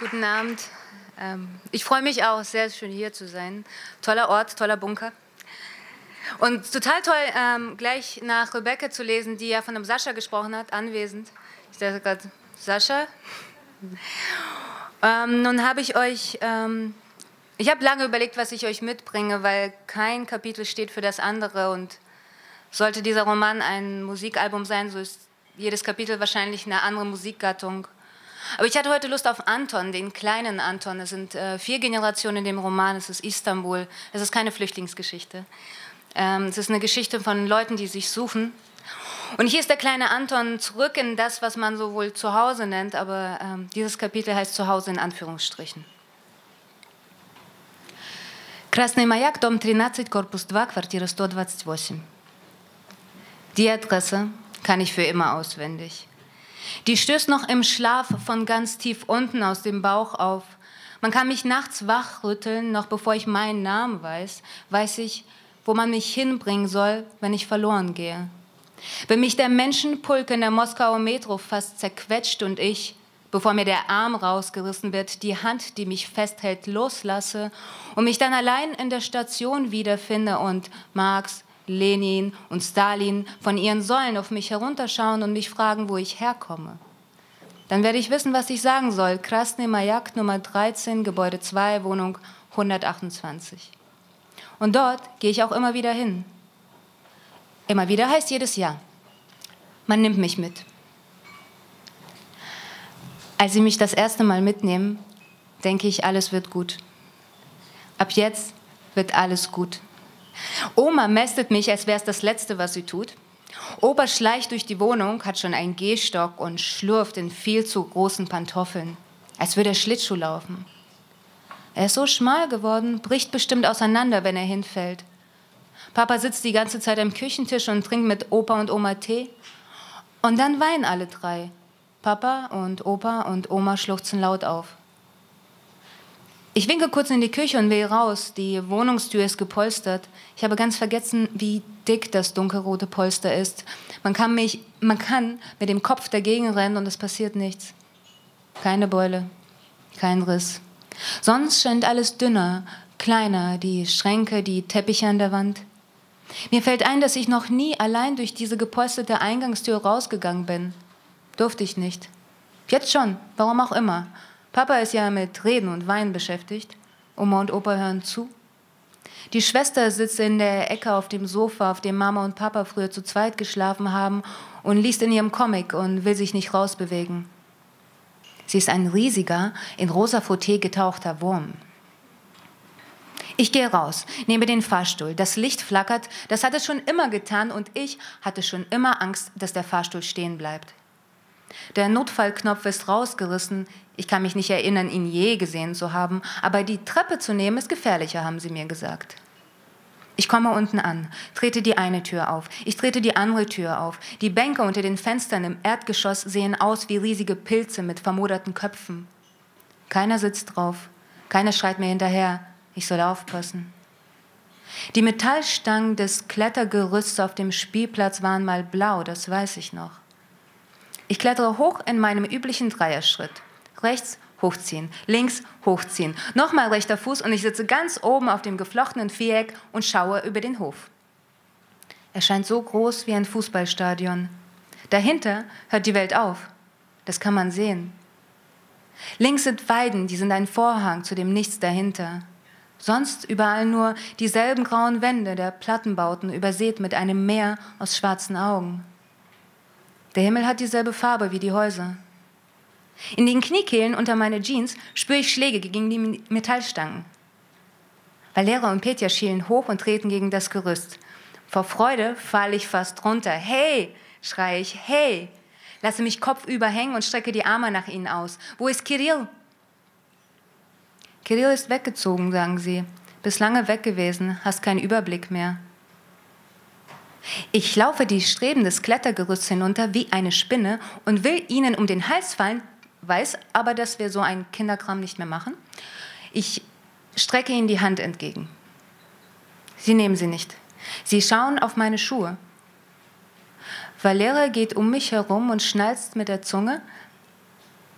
Guten Abend. Ähm, ich freue mich auch, sehr schön hier zu sein. Toller Ort, toller Bunker. Und total toll, ähm, gleich nach Rebecca zu lesen, die ja von dem Sascha gesprochen hat, anwesend. Ich dachte gerade, Sascha? Ähm, nun habe ich euch, ich habe lange überlegt, was ich euch mitbringe, weil kein Kapitel steht für das andere. Und sollte dieser Roman ein Musikalbum sein, so ist jedes Kapitel wahrscheinlich eine andere Musikgattung. Aber ich hatte heute Lust auf Anton, den kleinen Anton. Es sind äh, vier Generationen in dem Roman. Es ist Istanbul. Es ist keine Flüchtlingsgeschichte. Ähm, es ist eine Geschichte von Leuten, die sich suchen. Und hier ist der kleine Anton zurück in das, was man so wohl Zuhause nennt, aber ähm, dieses Kapitel heißt Zuhause in Anführungsstrichen. Красный маяк, дом 13, Корпус 2, Квартира 128. Die Adresse kann ich für immer auswendig. Die stößt noch im Schlaf von ganz tief unten aus dem Bauch auf. Man kann mich nachts wachrütteln, noch bevor ich meinen Namen weiß, weiß ich, wo man mich hinbringen soll, wenn ich verloren gehe. Wenn mich der Menschenpulk in der Moskauer Metro fast zerquetscht und ich, bevor mir der Arm rausgerissen wird, die Hand, die mich festhält, loslasse und mich dann allein in der Station wiederfinde und Marx, Lenin und Stalin von ihren Säulen auf mich herunterschauen und mich fragen, wo ich herkomme. Dann werde ich wissen, was ich sagen soll. Krasny Majak Nummer 13, Gebäude 2, Wohnung 128. Und dort gehe ich auch immer wieder hin. Immer wieder heißt jedes Jahr. Man nimmt mich mit. Als sie mich das erste Mal mitnehmen, denke ich, alles wird gut. Ab jetzt wird alles gut. Oma mästet mich, als wäre es das Letzte, was sie tut. Opa schleicht durch die Wohnung, hat schon einen Gehstock und schlurft in viel zu großen Pantoffeln, als würde er Schlittschuh laufen. Er ist so schmal geworden, bricht bestimmt auseinander, wenn er hinfällt. Papa sitzt die ganze Zeit am Küchentisch und trinkt mit Opa und Oma Tee. Und dann weinen alle drei. Papa und Opa und Oma schluchzen laut auf. Ich winke kurz in die Küche und will raus. Die Wohnungstür ist gepolstert. Ich habe ganz vergessen, wie dick das dunkelrote Polster ist. Man kann, mich, man kann mit dem Kopf dagegen rennen und es passiert nichts. Keine Beule, kein Riss. Sonst scheint alles dünner, kleiner, die Schränke, die Teppiche an der Wand. Mir fällt ein, dass ich noch nie allein durch diese gepolsterte Eingangstür rausgegangen bin. Durfte ich nicht. Jetzt schon, warum auch immer. Papa ist ja mit Reden und Weinen beschäftigt. Oma und Opa hören zu. Die Schwester sitzt in der Ecke auf dem Sofa, auf dem Mama und Papa früher zu zweit geschlafen haben und liest in ihrem Comic und will sich nicht rausbewegen. Sie ist ein riesiger, in rosa Fauteuil getauchter Wurm. Ich gehe raus, nehme den Fahrstuhl. Das Licht flackert, das hat es schon immer getan und ich hatte schon immer Angst, dass der Fahrstuhl stehen bleibt. Der Notfallknopf ist rausgerissen. Ich kann mich nicht erinnern, ihn je gesehen zu haben, aber die Treppe zu nehmen ist gefährlicher, haben sie mir gesagt. Ich komme unten an, trete die eine Tür auf, ich trete die andere Tür auf. Die Bänke unter den Fenstern im Erdgeschoss sehen aus wie riesige Pilze mit vermoderten Köpfen. Keiner sitzt drauf, keiner schreit mir hinterher, ich soll aufpassen. Die Metallstangen des Klettergerüsts auf dem Spielplatz waren mal blau, das weiß ich noch. Ich klettere hoch in meinem üblichen Dreierschritt. Rechts hochziehen, links hochziehen, nochmal rechter Fuß und ich sitze ganz oben auf dem geflochtenen Viereck und schaue über den Hof. Er scheint so groß wie ein Fußballstadion. Dahinter hört die Welt auf. Das kann man sehen. Links sind Weiden, die sind ein Vorhang zu dem Nichts dahinter. Sonst überall nur dieselben grauen Wände der Plattenbauten, übersät mit einem Meer aus schwarzen Augen. Der Himmel hat dieselbe Farbe wie die Häuser. In den Kniekehlen unter meine Jeans spüre ich Schläge gegen die Metallstangen. Valera und Petja schielen hoch und treten gegen das Gerüst. Vor Freude falle ich fast runter. Hey, schreie ich, hey! Lasse mich kopfüber hängen und strecke die Arme nach ihnen aus. Wo ist Kirill? Kirill ist weggezogen, sagen sie. Bist lange weg gewesen, hast keinen Überblick mehr. Ich laufe die Streben des Klettergerüsts hinunter wie eine Spinne und will ihnen um den Hals fallen, weiß aber, dass wir so einen Kinderkram nicht mehr machen. Ich strecke ihnen die Hand entgegen. Sie nehmen sie nicht. Sie schauen auf meine Schuhe. Valera geht um mich herum und schnalzt mit der Zunge.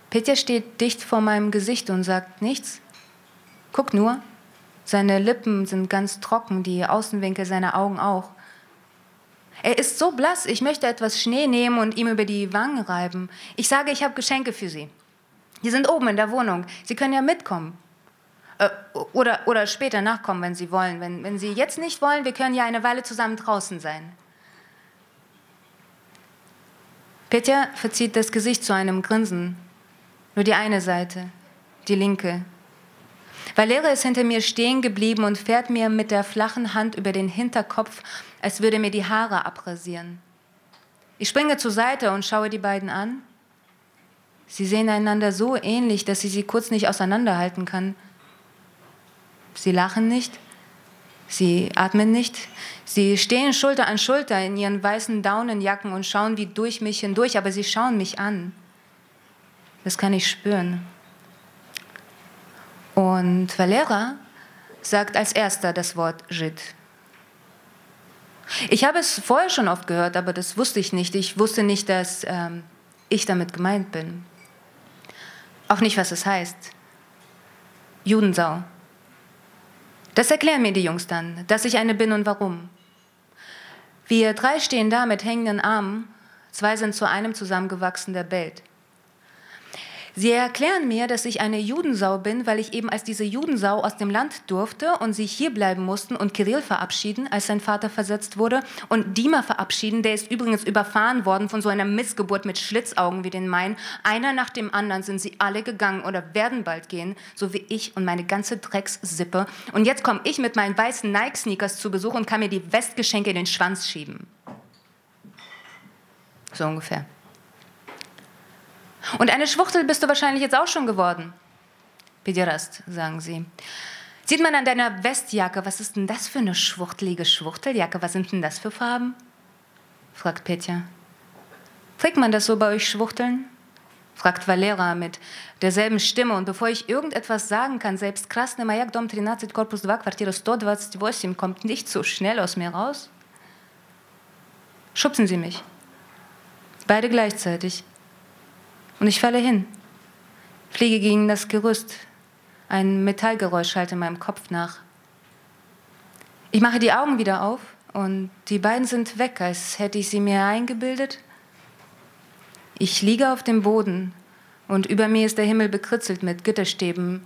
Petja steht dicht vor meinem Gesicht und sagt nichts. Guck nur. Seine Lippen sind ganz trocken, die Außenwinkel seiner Augen auch. Er ist so blass, ich möchte etwas Schnee nehmen und ihm über die Wangen reiben. Ich sage, ich habe Geschenke für Sie. Die sind oben in der Wohnung. Sie können ja mitkommen. Äh, oder, oder später nachkommen, wenn Sie wollen. Wenn, wenn Sie jetzt nicht wollen, wir können ja eine Weile zusammen draußen sein. Petja verzieht das Gesicht zu einem Grinsen. Nur die eine Seite, die linke. Valera ist hinter mir stehen geblieben und fährt mir mit der flachen Hand über den Hinterkopf, als würde mir die Haare abrasieren. Ich springe zur Seite und schaue die beiden an. Sie sehen einander so ähnlich, dass sie sie kurz nicht auseinanderhalten kann. Sie lachen nicht, sie atmen nicht, sie stehen Schulter an Schulter in ihren weißen Daunenjacken und schauen wie durch mich hindurch, aber sie schauen mich an. Das kann ich spüren. Und Valera sagt als erster das Wort Jid. Ich habe es vorher schon oft gehört, aber das wusste ich nicht. Ich wusste nicht, dass ähm, ich damit gemeint bin. Auch nicht, was es heißt. Judensau. Das erklären mir die Jungs dann, dass ich eine bin und warum. Wir drei stehen da mit hängenden Armen, zwei sind zu einem zusammengewachsen, der bellt. Sie erklären mir, dass ich eine Judensau bin, weil ich eben als diese Judensau aus dem Land durfte und sie hier bleiben mussten und Kirill verabschieden, als sein Vater versetzt wurde, und Dima verabschieden, der ist übrigens überfahren worden von so einer Missgeburt mit Schlitzaugen wie den meinen. Einer nach dem anderen sind sie alle gegangen oder werden bald gehen, so wie ich und meine ganze Dreckssippe. Und jetzt komme ich mit meinen weißen Nike-Sneakers zu Besuch und kann mir die Westgeschenke in den Schwanz schieben. So ungefähr. Und eine Schwuchtel bist du wahrscheinlich jetzt auch schon geworden. Pederast, sagen sie. Sieht man an deiner Westjacke, was ist denn das für eine schwuchtelige Schwuchteljacke? Was sind denn das für Farben? fragt Petja. Trägt man das so bei euch Schwuchteln? fragt Valera mit derselben Stimme. Und bevor ich irgendetwas sagen kann, selbst Krasny Mayak Dom 13 Korpus 2 Quartiere 128 kommt nicht so schnell aus mir raus. Schubsen Sie mich. Beide gleichzeitig. Und ich falle hin, fliege gegen das Gerüst. Ein Metallgeräusch schallt in meinem Kopf nach. Ich mache die Augen wieder auf und die beiden sind weg, als hätte ich sie mir eingebildet. Ich liege auf dem Boden und über mir ist der Himmel bekritzelt mit Gitterstäben,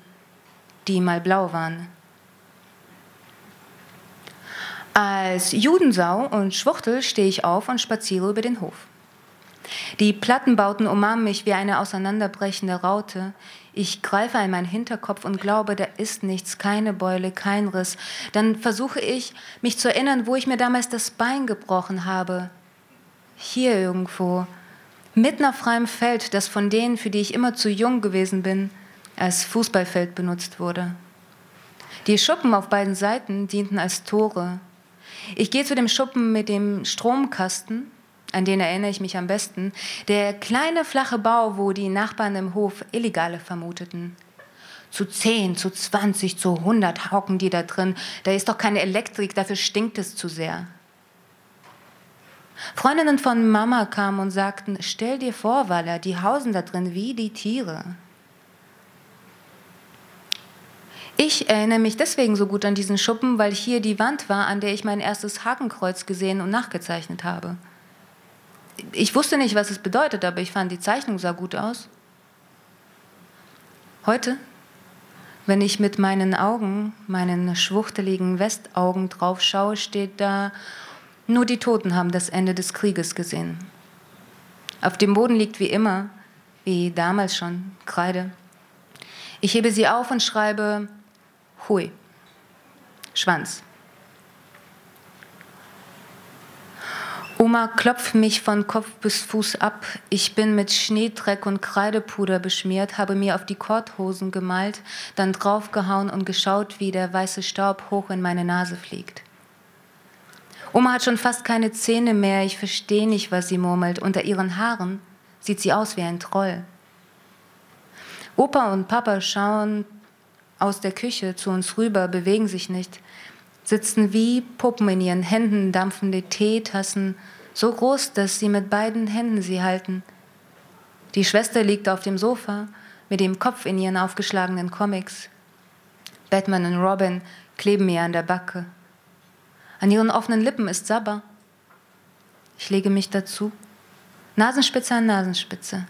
die mal blau waren. Als Judensau und Schwuchtel stehe ich auf und spaziere über den Hof. Die Plattenbauten umarmen mich wie eine auseinanderbrechende Raute. Ich greife an meinen Hinterkopf und glaube, da ist nichts, keine Beule, kein Riss. Dann versuche ich, mich zu erinnern, wo ich mir damals das Bein gebrochen habe. Hier irgendwo, mitten auf freiem Feld, das von denen, für die ich immer zu jung gewesen bin, als Fußballfeld benutzt wurde. Die Schuppen auf beiden Seiten dienten als Tore. Ich gehe zu dem Schuppen mit dem Stromkasten an den erinnere ich mich am besten, der kleine flache Bau, wo die Nachbarn im Hof Illegale vermuteten. Zu 10, zu 20, zu 100 hocken die da drin. Da ist doch keine Elektrik, dafür stinkt es zu sehr. Freundinnen von Mama kamen und sagten, stell dir vor, Waller, die hausen da drin wie die Tiere. Ich erinnere mich deswegen so gut an diesen Schuppen, weil hier die Wand war, an der ich mein erstes Hakenkreuz gesehen und nachgezeichnet habe ich wusste nicht, was es bedeutet, aber ich fand, die Zeichnung sah gut aus. Heute, wenn ich mit meinen Augen, meinen schwuchteligen Westaugen drauf schaue, steht da, nur die Toten haben das Ende des Krieges gesehen. Auf dem Boden liegt wie immer, wie damals schon, Kreide. Ich hebe sie auf und schreibe Hui, Schwanz. Oma klopft mich von Kopf bis Fuß ab. Ich bin mit Schneedreck und Kreidepuder beschmiert, habe mir auf die Korthosen gemalt, dann draufgehauen und geschaut, wie der weiße Staub hoch in meine Nase fliegt. Oma hat schon fast keine Zähne mehr, ich verstehe nicht, was sie murmelt. Unter ihren Haaren sieht sie aus wie ein Troll. Opa und Papa schauen aus der Küche zu uns rüber, bewegen sich nicht sitzen wie Puppen in ihren Händen dampfende Teetassen, so groß, dass sie mit beiden Händen sie halten. Die Schwester liegt auf dem Sofa mit dem Kopf in ihren aufgeschlagenen Comics. Batman und Robin kleben mir an der Backe. An ihren offenen Lippen ist Sabber. Ich lege mich dazu. Nasenspitze an Nasenspitze.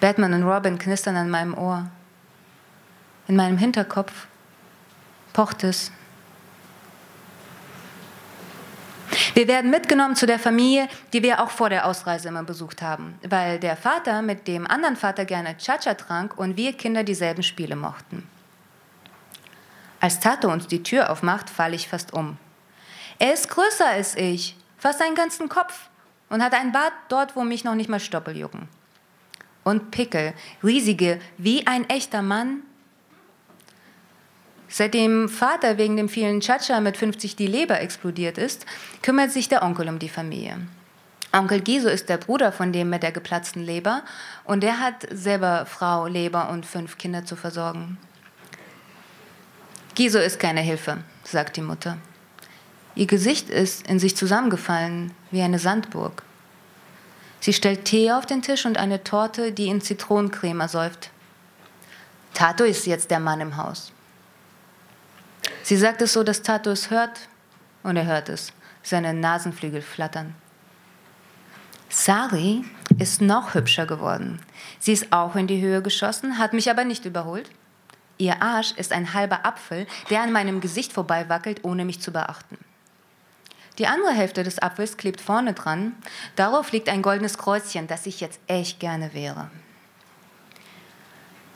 Batman und Robin knistern an meinem Ohr. In meinem Hinterkopf pocht es. Wir werden mitgenommen zu der Familie, die wir auch vor der Ausreise immer besucht haben, weil der Vater mit dem anderen Vater gerne Chacha trank und wir Kinder dieselben Spiele mochten. Als Tato uns die Tür aufmacht, falle ich fast um. Er ist größer als ich, fast einen ganzen Kopf und hat einen Bart dort, wo mich noch nicht mal Stoppel jucken. Und Pickel, riesige, wie ein echter Mann. Seitdem Vater wegen dem vielen Chacha mit 50 die Leber explodiert ist, kümmert sich der Onkel um die Familie. Onkel Giso ist der Bruder von dem mit der geplatzten Leber und der hat selber Frau, Leber und fünf Kinder zu versorgen. Giso ist keine Hilfe, sagt die Mutter. Ihr Gesicht ist in sich zusammengefallen wie eine Sandburg. Sie stellt Tee auf den Tisch und eine Torte, die in Zitronencreme ersäuft. Tato ist jetzt der Mann im Haus. Sie sagt es so, dass Tato es hört und er hört es. Seine Nasenflügel flattern. Sari ist noch hübscher geworden. Sie ist auch in die Höhe geschossen, hat mich aber nicht überholt. Ihr Arsch ist ein halber Apfel, der an meinem Gesicht vorbei wackelt, ohne mich zu beachten. Die andere Hälfte des Apfels klebt vorne dran. Darauf liegt ein goldenes Kreuzchen, das ich jetzt echt gerne wäre.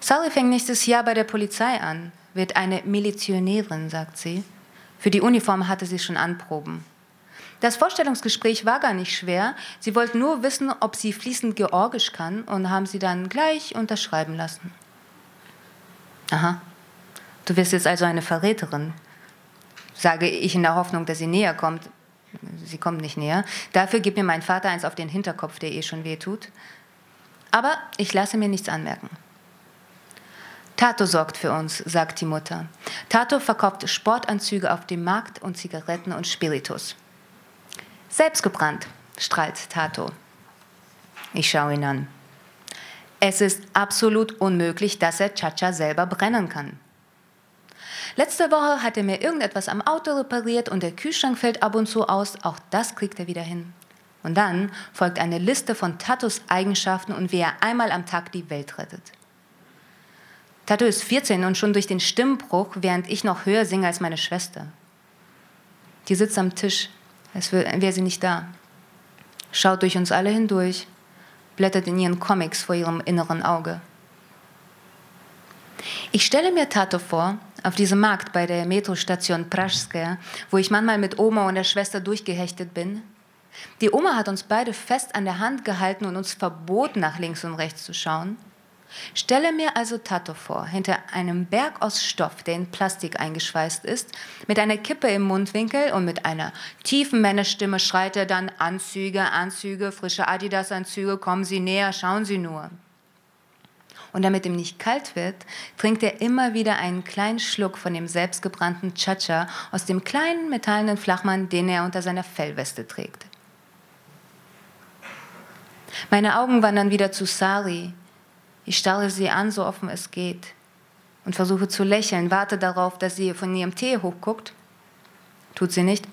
Sally fängt nächstes Jahr bei der Polizei an, wird eine Milizionärin, sagt sie. Für die Uniform hatte sie schon Anproben. Das Vorstellungsgespräch war gar nicht schwer. Sie wollten nur wissen, ob sie fließend Georgisch kann und haben sie dann gleich unterschreiben lassen. Aha, du wirst jetzt also eine Verräterin, sage ich in der Hoffnung, dass sie näher kommt. Sie kommt nicht näher. Dafür gibt mir mein Vater eins auf den Hinterkopf, der eh schon weh tut. Aber ich lasse mir nichts anmerken. Tato sorgt für uns, sagt die Mutter. Tato verkauft Sportanzüge auf dem Markt und Zigaretten und Spiritus. Selbstgebrannt, strahlt Tato. Ich schaue ihn an. Es ist absolut unmöglich, dass er Chacha selber brennen kann. Letzte Woche hat er mir irgendetwas am Auto repariert und der Kühlschrank fällt ab und zu aus. Auch das kriegt er wieder hin. Und dann folgt eine Liste von Tatus Eigenschaften und wie er einmal am Tag die Welt rettet. Tato ist 14 und schon durch den Stimmbruch, während ich noch höher singe als meine Schwester. Die sitzt am Tisch, als wäre sie nicht da. Schaut durch uns alle hindurch blättert in ihren Comics vor ihrem inneren Auge. Ich stelle mir Tato vor, auf diesem Markt bei der Metrostation Praschskaya, wo ich manchmal mit Oma und der Schwester durchgehechtet bin. Die Oma hat uns beide fest an der Hand gehalten und uns verboten, nach links und rechts zu schauen. Stelle mir also Tato vor, hinter einem Berg aus Stoff, der in Plastik eingeschweißt ist, mit einer Kippe im Mundwinkel und mit einer tiefen Männerstimme schreit er dann Anzüge, Anzüge, frische Adidas-Anzüge, kommen Sie näher, schauen Sie nur. Und damit ihm nicht kalt wird, trinkt er immer wieder einen kleinen Schluck von dem selbstgebrannten Chacha aus dem kleinen metallenen Flachmann, den er unter seiner Fellweste trägt. Meine Augen wandern wieder zu Sari, ich starre sie an, so offen es geht, und versuche zu lächeln, warte darauf, dass sie von ihrem Tee hochguckt. Tut sie nicht.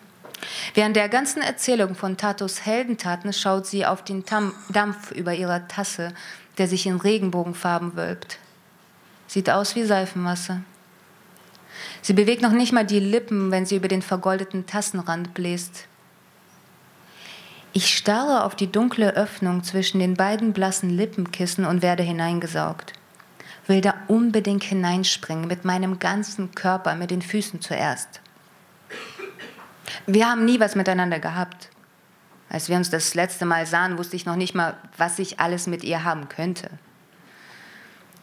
Während der ganzen Erzählung von Tatos Heldentaten schaut sie auf den Dampf über ihrer Tasse, der sich in Regenbogenfarben wölbt. Sieht aus wie Seifenmasse. Sie bewegt noch nicht mal die Lippen, wenn sie über den vergoldeten Tassenrand bläst. Ich starre auf die dunkle Öffnung zwischen den beiden blassen Lippenkissen und werde hineingesaugt. Will da unbedingt hineinspringen, mit meinem ganzen Körper, mit den Füßen zuerst. Wir haben nie was miteinander gehabt. Als wir uns das letzte Mal sahen, wusste ich noch nicht mal, was ich alles mit ihr haben könnte.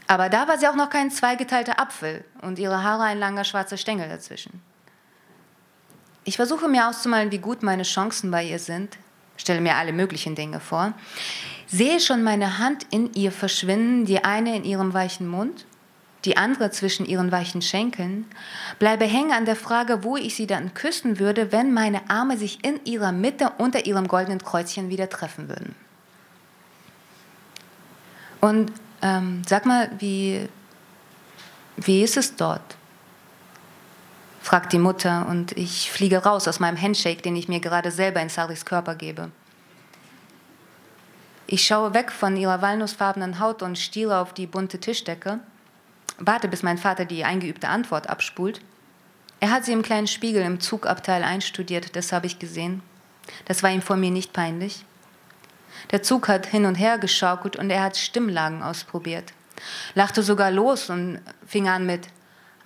Aber da war sie auch noch kein zweigeteilter Apfel und ihre Haare ein langer schwarzer Stängel dazwischen. Ich versuche mir auszumalen, wie gut meine Chancen bei ihr sind, stelle mir alle möglichen Dinge vor, sehe schon meine Hand in ihr verschwinden, die eine in ihrem weichen Mund, die andere zwischen ihren weichen Schenkeln, bleibe hängen an der Frage, wo ich sie dann küssen würde, wenn meine Arme sich in ihrer Mitte unter ihrem goldenen Kreuzchen wieder treffen würden. Und ähm, sag mal, wie, wie ist es dort? Fragt die Mutter und ich fliege raus aus meinem Handshake, den ich mir gerade selber in Saris Körper gebe. Ich schaue weg von ihrer walnussfarbenen Haut und stiere auf die bunte Tischdecke, warte, bis mein Vater die eingeübte Antwort abspult. Er hat sie im kleinen Spiegel im Zugabteil einstudiert, das habe ich gesehen. Das war ihm vor mir nicht peinlich. Der Zug hat hin und her geschaukelt und er hat Stimmlagen ausprobiert. Lachte sogar los und fing an mit,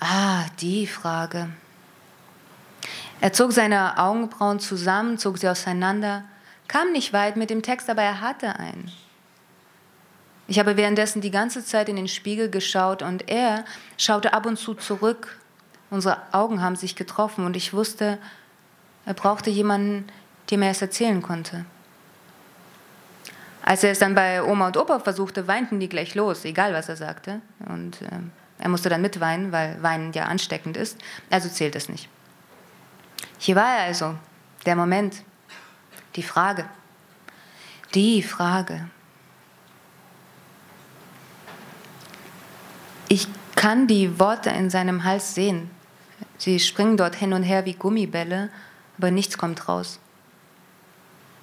ah, die Frage. Er zog seine Augenbrauen zusammen, zog sie auseinander, kam nicht weit mit dem Text, aber er hatte einen. Ich habe währenddessen die ganze Zeit in den Spiegel geschaut und er schaute ab und zu zurück. Unsere Augen haben sich getroffen und ich wusste, er brauchte jemanden, dem er es erzählen konnte. Als er es dann bei Oma und Opa versuchte, weinten die gleich los, egal was er sagte. Und äh, er musste dann mitweinen, weil Weinen ja ansteckend ist. Also zählt es nicht. Hier war er also, der Moment, die Frage. Die Frage. Ich kann die Worte in seinem Hals sehen. Sie springen dort hin und her wie Gummibälle, aber nichts kommt raus.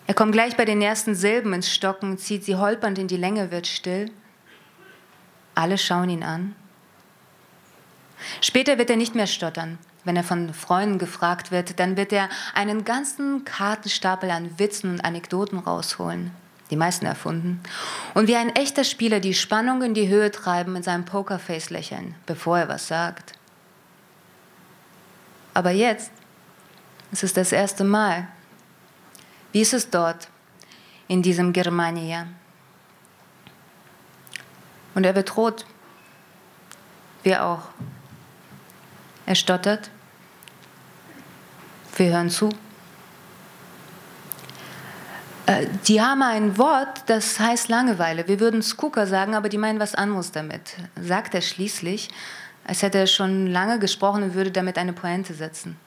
Er kommt gleich bei den ersten Silben ins Stocken, zieht sie holpernd in die Länge, wird still. Alle schauen ihn an. Später wird er nicht mehr stottern. Wenn er von Freunden gefragt wird, dann wird er einen ganzen Kartenstapel an Witzen und Anekdoten rausholen, die meisten erfunden, und wie ein echter Spieler die Spannung in die Höhe treiben mit seinem Pokerface lächeln, bevor er was sagt. Aber jetzt, es ist das erste Mal, wie ist es dort, in diesem Germania? Und er rot. Wir auch. Er stottert. Wir hören zu. Äh, die haben ein Wort, das heißt Langeweile. Wir würden Skooker sagen, aber die meinen was anderes damit. Sagt er schließlich, als hätte er schon lange gesprochen und würde damit eine Pointe setzen.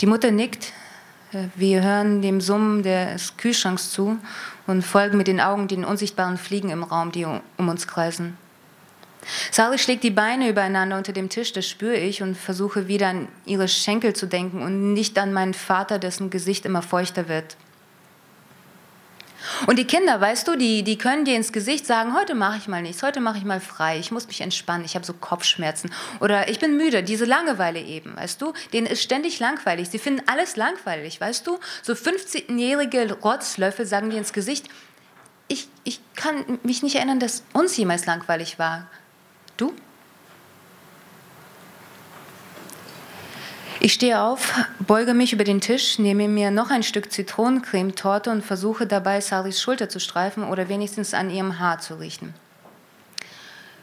Die Mutter nickt, wir hören dem Summen des Kühlschranks zu und folgen mit den Augen den unsichtbaren Fliegen im Raum, die um uns kreisen. Sally schlägt die Beine übereinander unter dem Tisch, das spüre ich und versuche wieder an ihre Schenkel zu denken und nicht an meinen Vater, dessen Gesicht immer feuchter wird. Und die Kinder, weißt du, die, die können dir ins Gesicht sagen, heute mache ich mal nichts, heute mache ich mal frei, ich muss mich entspannen, ich habe so Kopfschmerzen oder ich bin müde, diese Langeweile eben, weißt du, denen ist ständig langweilig, sie finden alles langweilig, weißt du, so 15-jährige Rotzlöffel sagen dir ins Gesicht, ich, ich kann mich nicht erinnern, dass uns jemals langweilig war. Du? Ich stehe auf, beuge mich über den Tisch, nehme mir noch ein Stück Zitronencremetorte und versuche dabei, Saris Schulter zu streifen oder wenigstens an ihrem Haar zu riechen.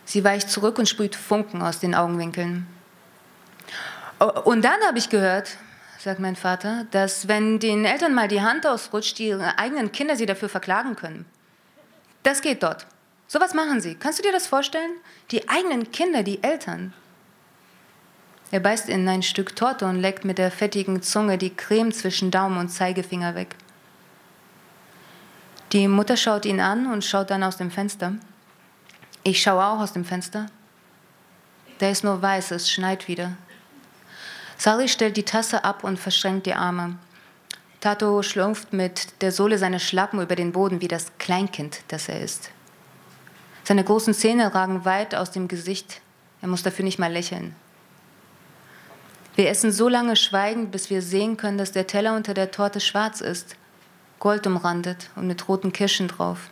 Sie weicht zurück und sprüht Funken aus den Augenwinkeln. Und dann habe ich gehört, sagt mein Vater, dass wenn den Eltern mal die Hand ausrutscht, die eigenen Kinder sie dafür verklagen können. Das geht dort. So was machen sie. Kannst du dir das vorstellen? Die eigenen Kinder, die Eltern. Er beißt in ein Stück Torte und leckt mit der fettigen Zunge die Creme zwischen Daumen und Zeigefinger weg. Die Mutter schaut ihn an und schaut dann aus dem Fenster. Ich schaue auch aus dem Fenster. Der ist nur weiß, es schneit wieder. Sally stellt die Tasse ab und verschränkt die Arme. Tato schlumpft mit der Sohle seiner Schlappen über den Boden wie das Kleinkind, das er ist. Seine großen Zähne ragen weit aus dem Gesicht. Er muss dafür nicht mal lächeln. Wir essen so lange schweigend, bis wir sehen können, dass der Teller unter der Torte schwarz ist, goldumrandet und mit roten Kirschen drauf.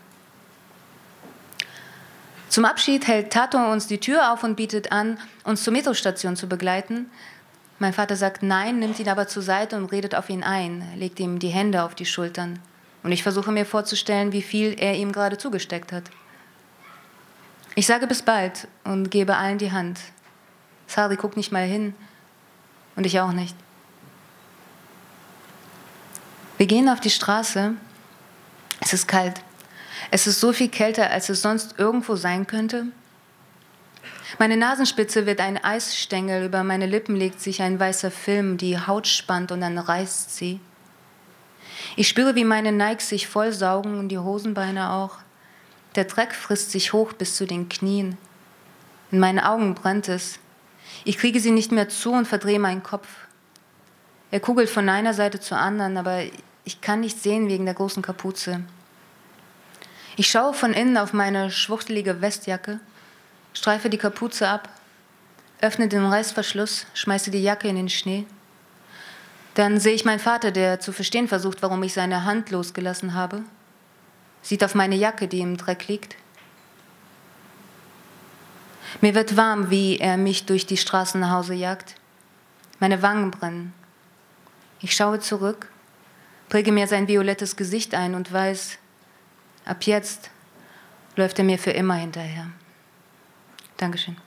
Zum Abschied hält Tato uns die Tür auf und bietet an, uns zur Metrostation zu begleiten. Mein Vater sagt nein, nimmt ihn aber zur Seite und redet auf ihn ein, legt ihm die Hände auf die Schultern. Und ich versuche mir vorzustellen, wie viel er ihm gerade zugesteckt hat. Ich sage bis bald und gebe allen die Hand. Sari guckt nicht mal hin. Und ich auch nicht. Wir gehen auf die Straße. Es ist kalt. Es ist so viel kälter, als es sonst irgendwo sein könnte. Meine Nasenspitze wird ein Eisstängel, über meine Lippen legt sich ein weißer Film, die Haut spannt und dann reißt sie. Ich spüre, wie meine Nikes sich vollsaugen und die Hosenbeine auch. Der Dreck frisst sich hoch bis zu den Knien. In meinen Augen brennt es. Ich kriege sie nicht mehr zu und verdrehe meinen Kopf. Er kugelt von einer Seite zur anderen, aber ich kann nicht sehen wegen der großen Kapuze. Ich schaue von innen auf meine schwuchtelige Westjacke, streife die Kapuze ab, öffne den Reißverschluss, schmeiße die Jacke in den Schnee. Dann sehe ich meinen Vater, der zu verstehen versucht, warum ich seine Hand losgelassen habe, sieht auf meine Jacke, die im Dreck liegt. Mir wird warm, wie er mich durch die Straßen nach Hause jagt. Meine Wangen brennen. Ich schaue zurück, präge mir sein violettes Gesicht ein und weiß, ab jetzt läuft er mir für immer hinterher. Dankeschön.